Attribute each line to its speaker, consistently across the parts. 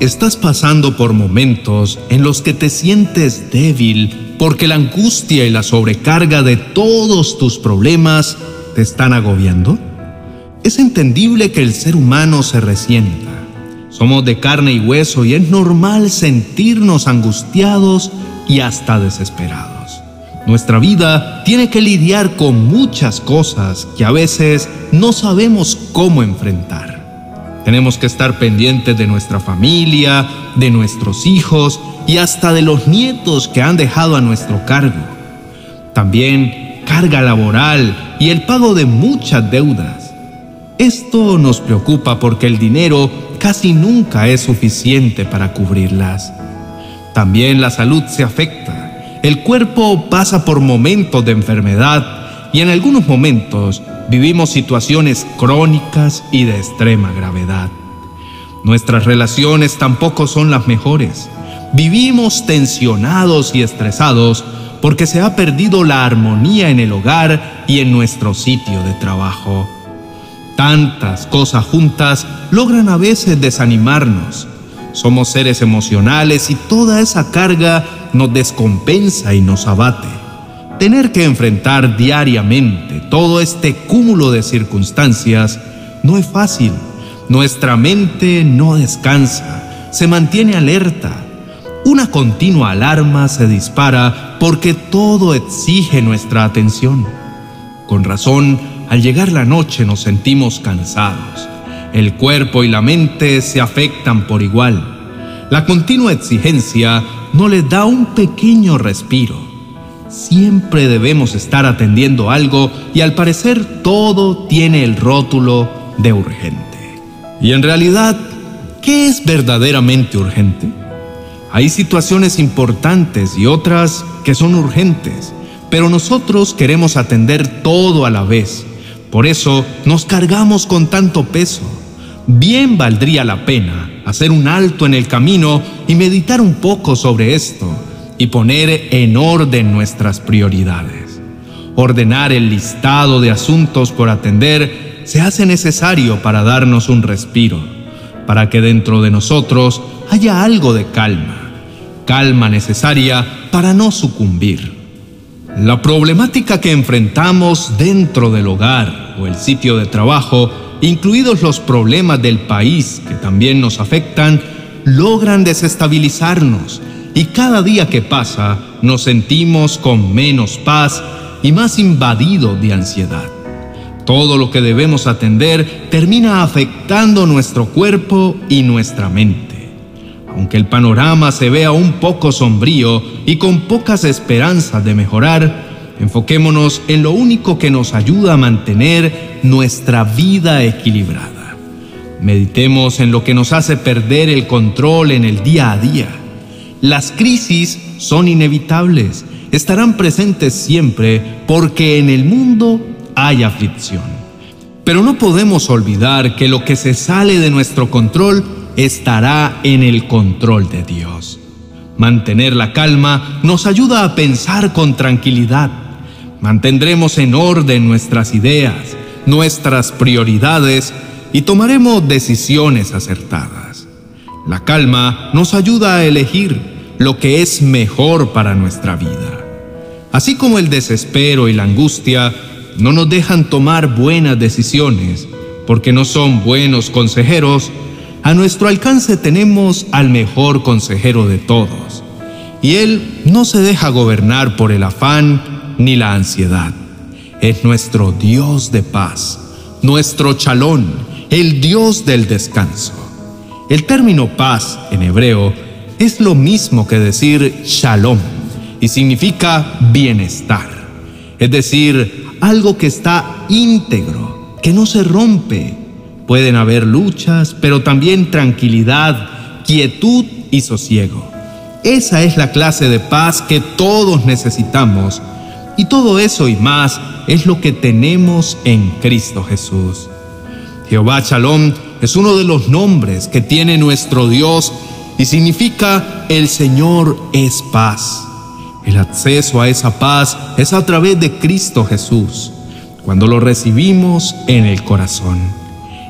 Speaker 1: Estás pasando por momentos en los que te sientes débil porque la angustia y la sobrecarga de todos tus problemas te están agobiando. Es entendible que el ser humano se resienta. Somos de carne y hueso y es normal sentirnos angustiados y hasta desesperados. Nuestra vida tiene que lidiar con muchas cosas que a veces no sabemos cómo enfrentar. Tenemos que estar pendientes de nuestra familia, de nuestros hijos y hasta de los nietos que han dejado a nuestro cargo. También carga laboral y el pago de muchas deudas. Esto nos preocupa porque el dinero casi nunca es suficiente para cubrirlas. También la salud se afecta. El cuerpo pasa por momentos de enfermedad y en algunos momentos vivimos situaciones crónicas y de extrema gravedad. Nuestras relaciones tampoco son las mejores. Vivimos tensionados y estresados porque se ha perdido la armonía en el hogar y en nuestro sitio de trabajo. Tantas cosas juntas logran a veces desanimarnos. Somos seres emocionales y toda esa carga nos descompensa y nos abate. Tener que enfrentar diariamente todo este cúmulo de circunstancias no es fácil. Nuestra mente no descansa, se mantiene alerta. Una continua alarma se dispara porque todo exige nuestra atención. Con razón, al llegar la noche nos sentimos cansados. El cuerpo y la mente se afectan por igual. La continua exigencia no les da un pequeño respiro Siempre debemos estar atendiendo algo y al parecer todo tiene el rótulo de urgente. Y en realidad, ¿qué es verdaderamente urgente? Hay situaciones importantes y otras que son urgentes, pero nosotros queremos atender todo a la vez. Por eso nos cargamos con tanto peso. Bien valdría la pena hacer un alto en el camino y meditar un poco sobre esto y poner en orden nuestras prioridades. Ordenar el listado de asuntos por atender se hace necesario para darnos un respiro, para que dentro de nosotros haya algo de calma, calma necesaria para no sucumbir. La problemática que enfrentamos dentro del hogar o el sitio de trabajo, incluidos los problemas del país que también nos afectan, logran desestabilizarnos y cada día que pasa nos sentimos con menos paz y más invadidos de ansiedad. Todo lo que debemos atender termina afectando nuestro cuerpo y nuestra mente. Aunque el panorama se vea un poco sombrío y con pocas esperanzas de mejorar, enfoquémonos en lo único que nos ayuda a mantener nuestra vida equilibrada. Meditemos en lo que nos hace perder el control en el día a día las crisis son inevitables, estarán presentes siempre porque en el mundo hay aflicción. Pero no podemos olvidar que lo que se sale de nuestro control estará en el control de Dios. Mantener la calma nos ayuda a pensar con tranquilidad. Mantendremos en orden nuestras ideas, nuestras prioridades y tomaremos decisiones acertadas. La calma nos ayuda a elegir lo que es mejor para nuestra vida. Así como el desespero y la angustia no nos dejan tomar buenas decisiones porque no son buenos consejeros, a nuestro alcance tenemos al mejor consejero de todos. Y Él no se deja gobernar por el afán ni la ansiedad. Es nuestro Dios de paz, nuestro chalón, el Dios del descanso. El término paz en hebreo es lo mismo que decir shalom y significa bienestar. Es decir, algo que está íntegro, que no se rompe. Pueden haber luchas, pero también tranquilidad, quietud y sosiego. Esa es la clase de paz que todos necesitamos. Y todo eso y más es lo que tenemos en Cristo Jesús. Jehová Shalom es uno de los nombres que tiene nuestro Dios y significa el Señor es paz. El acceso a esa paz es a través de Cristo Jesús, cuando lo recibimos en el corazón.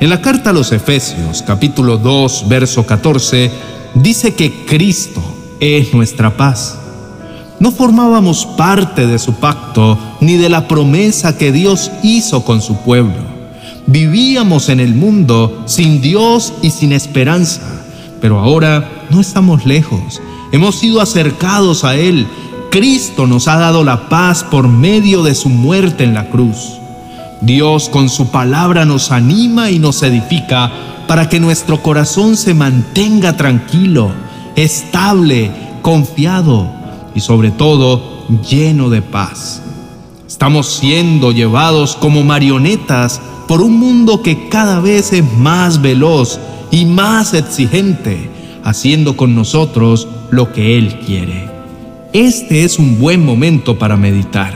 Speaker 1: En la carta a los Efesios, capítulo 2, verso 14, dice que Cristo es nuestra paz. No formábamos parte de su pacto ni de la promesa que Dios hizo con su pueblo. Vivíamos en el mundo sin Dios y sin esperanza, pero ahora no estamos lejos. Hemos sido acercados a Él. Cristo nos ha dado la paz por medio de su muerte en la cruz. Dios con su palabra nos anima y nos edifica para que nuestro corazón se mantenga tranquilo, estable, confiado y sobre todo lleno de paz. Estamos siendo llevados como marionetas por un mundo que cada vez es más veloz y más exigente, haciendo con nosotros lo que Él quiere. Este es un buen momento para meditar.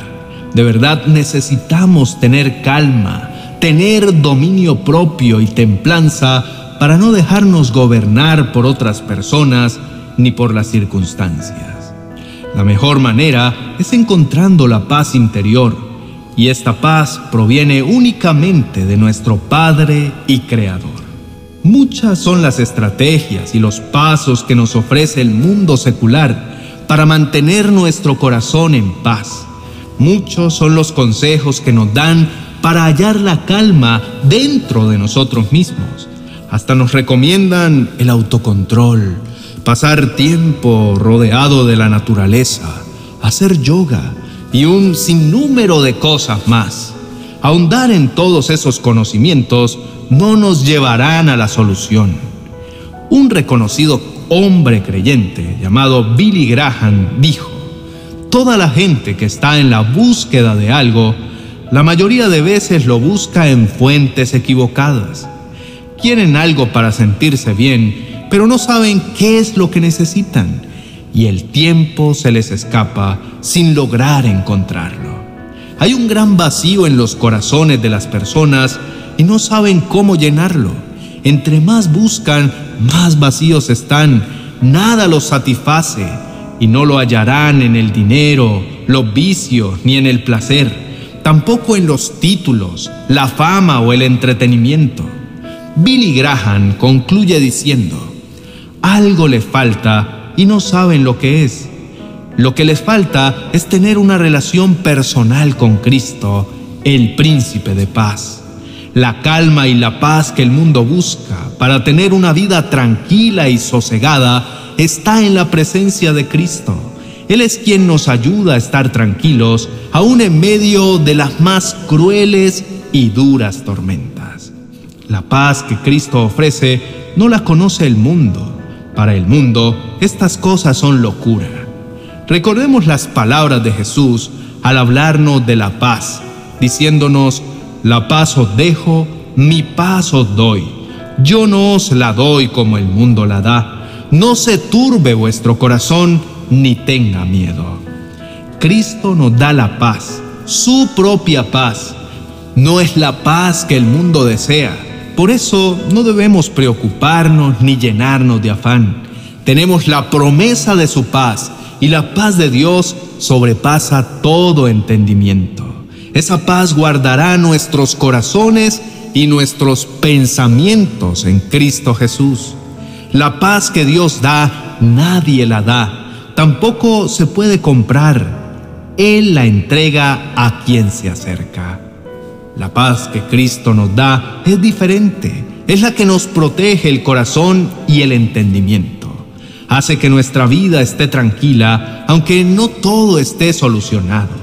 Speaker 1: De verdad necesitamos tener calma, tener dominio propio y templanza para no dejarnos gobernar por otras personas ni por las circunstancias. La mejor manera es encontrando la paz interior, y esta paz proviene únicamente de nuestro Padre y Creador. Muchas son las estrategias y los pasos que nos ofrece el mundo secular para mantener nuestro corazón en paz. Muchos son los consejos que nos dan para hallar la calma dentro de nosotros mismos. Hasta nos recomiendan el autocontrol, pasar tiempo rodeado de la naturaleza, hacer yoga y un sinnúmero de cosas más. Ahondar en todos esos conocimientos no nos llevarán a la solución. Un reconocido hombre creyente llamado Billy Graham dijo, Toda la gente que está en la búsqueda de algo, la mayoría de veces lo busca en fuentes equivocadas. Quieren algo para sentirse bien, pero no saben qué es lo que necesitan y el tiempo se les escapa sin lograr encontrarlo. Hay un gran vacío en los corazones de las personas y no saben cómo llenarlo. Entre más buscan, más vacíos están. Nada los satisface y no lo hallarán en el dinero, los vicios ni en el placer, tampoco en los títulos, la fama o el entretenimiento. Billy Graham concluye diciendo, algo le falta y no saben lo que es. Lo que les falta es tener una relación personal con Cristo, el príncipe de paz la calma y la paz que el mundo busca para tener una vida tranquila y sosegada está en la presencia de Cristo. Él es quien nos ayuda a estar tranquilos aún en medio de las más crueles y duras tormentas. La paz que Cristo ofrece no la conoce el mundo. Para el mundo, estas cosas son locura. Recordemos las palabras de Jesús al hablarnos de la paz, diciéndonos, la paz os dejo, mi paz os doy. Yo no os la doy como el mundo la da. No se turbe vuestro corazón ni tenga miedo. Cristo nos da la paz, su propia paz. No es la paz que el mundo desea. Por eso no debemos preocuparnos ni llenarnos de afán. Tenemos la promesa de su paz y la paz de Dios sobrepasa todo entendimiento. Esa paz guardará nuestros corazones y nuestros pensamientos en Cristo Jesús. La paz que Dios da, nadie la da. Tampoco se puede comprar. Él la entrega a quien se acerca. La paz que Cristo nos da es diferente. Es la que nos protege el corazón y el entendimiento. Hace que nuestra vida esté tranquila, aunque no todo esté solucionado.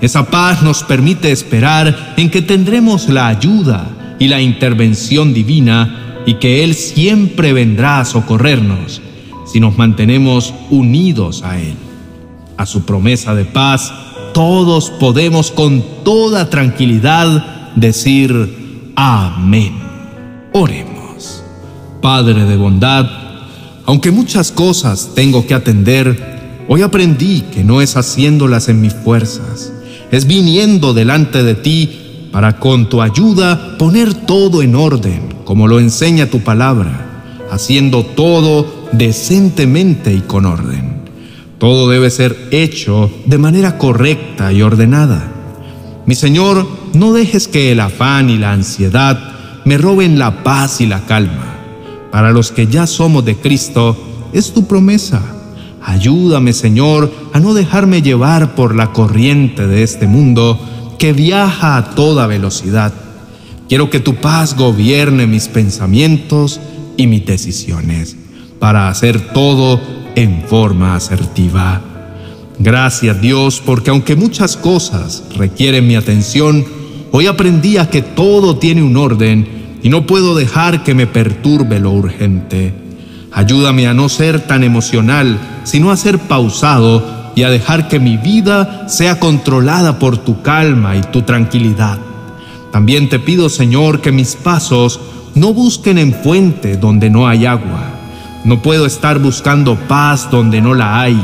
Speaker 1: Esa paz nos permite esperar en que tendremos la ayuda y la intervención divina y que Él siempre vendrá a socorrernos si nos mantenemos unidos a Él. A su promesa de paz, todos podemos con toda tranquilidad decir amén. Oremos. Padre de bondad, aunque muchas cosas tengo que atender, hoy aprendí que no es haciéndolas en mis fuerzas es viniendo delante de ti para con tu ayuda poner todo en orden, como lo enseña tu palabra, haciendo todo decentemente y con orden. Todo debe ser hecho de manera correcta y ordenada. Mi Señor, no dejes que el afán y la ansiedad me roben la paz y la calma. Para los que ya somos de Cristo, es tu promesa. Ayúdame, Señor, a no dejarme llevar por la corriente de este mundo que viaja a toda velocidad. Quiero que tu paz gobierne mis pensamientos y mis decisiones para hacer todo en forma asertiva. Gracias Dios porque aunque muchas cosas requieren mi atención, hoy aprendí a que todo tiene un orden y no puedo dejar que me perturbe lo urgente. Ayúdame a no ser tan emocional, sino a ser pausado y a dejar que mi vida sea controlada por tu calma y tu tranquilidad. También te pido, Señor, que mis pasos no busquen en fuente donde no hay agua. No puedo estar buscando paz donde no la hay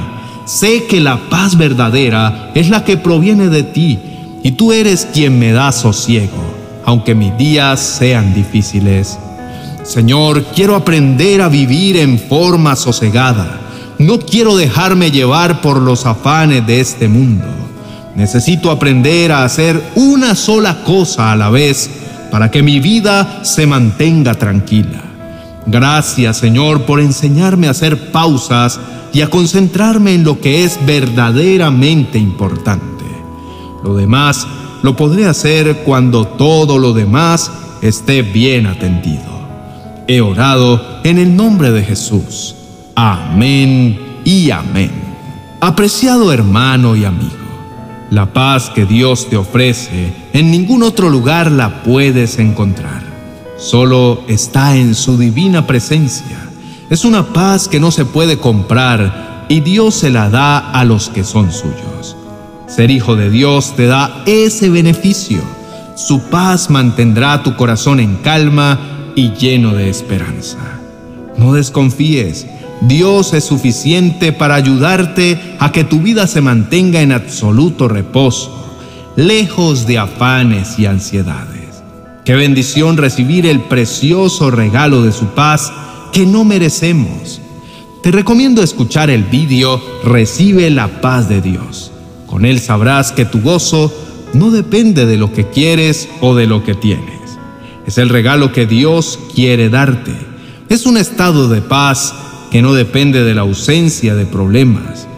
Speaker 1: Sé que la paz verdadera es la que proviene de ti y tú eres quien me da sosiego, aunque mis días sean difíciles. Señor, quiero aprender a vivir en forma sosegada. No quiero dejarme llevar por los afanes de este mundo. Necesito aprender a hacer una sola cosa a la vez para que mi vida se mantenga tranquila. Gracias, Señor, por enseñarme a hacer pausas y a concentrarme en lo que es verdaderamente importante. Lo demás lo podré hacer cuando todo lo demás esté bien atendido. He orado en el nombre de Jesús. Amén y amén. Apreciado hermano y amigo, la paz que Dios te ofrece en ningún otro lugar la puedes encontrar. Solo está en su divina presencia es una paz que no se puede comprar y Dios se la da a los que son suyos. Ser hijo de Dios te da ese beneficio. Su paz mantendrá tu corazón en calma y lleno de esperanza. No desconfíes, Dios es suficiente para ayudarte a que tu vida se mantenga en absoluto reposo, lejos de afanes y ansiedades. Qué bendición recibir el precioso regalo de su paz que no merecemos. Te recomiendo escuchar el vídeo Recibe la paz de Dios. Con él sabrás que tu gozo no depende de lo que quieres o de lo que tienes. Es el regalo que Dios quiere darte. Es un estado de paz que no depende de la ausencia de problemas.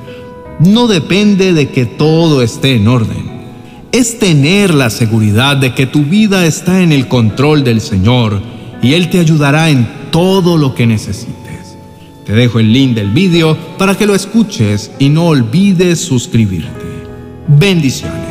Speaker 1: No depende de que todo esté en orden. Es tener la seguridad de que tu vida está en el control del Señor y Él te ayudará en todo lo que necesites. Te dejo el link del vídeo para que lo escuches y no olvides suscribirte. Bendiciones.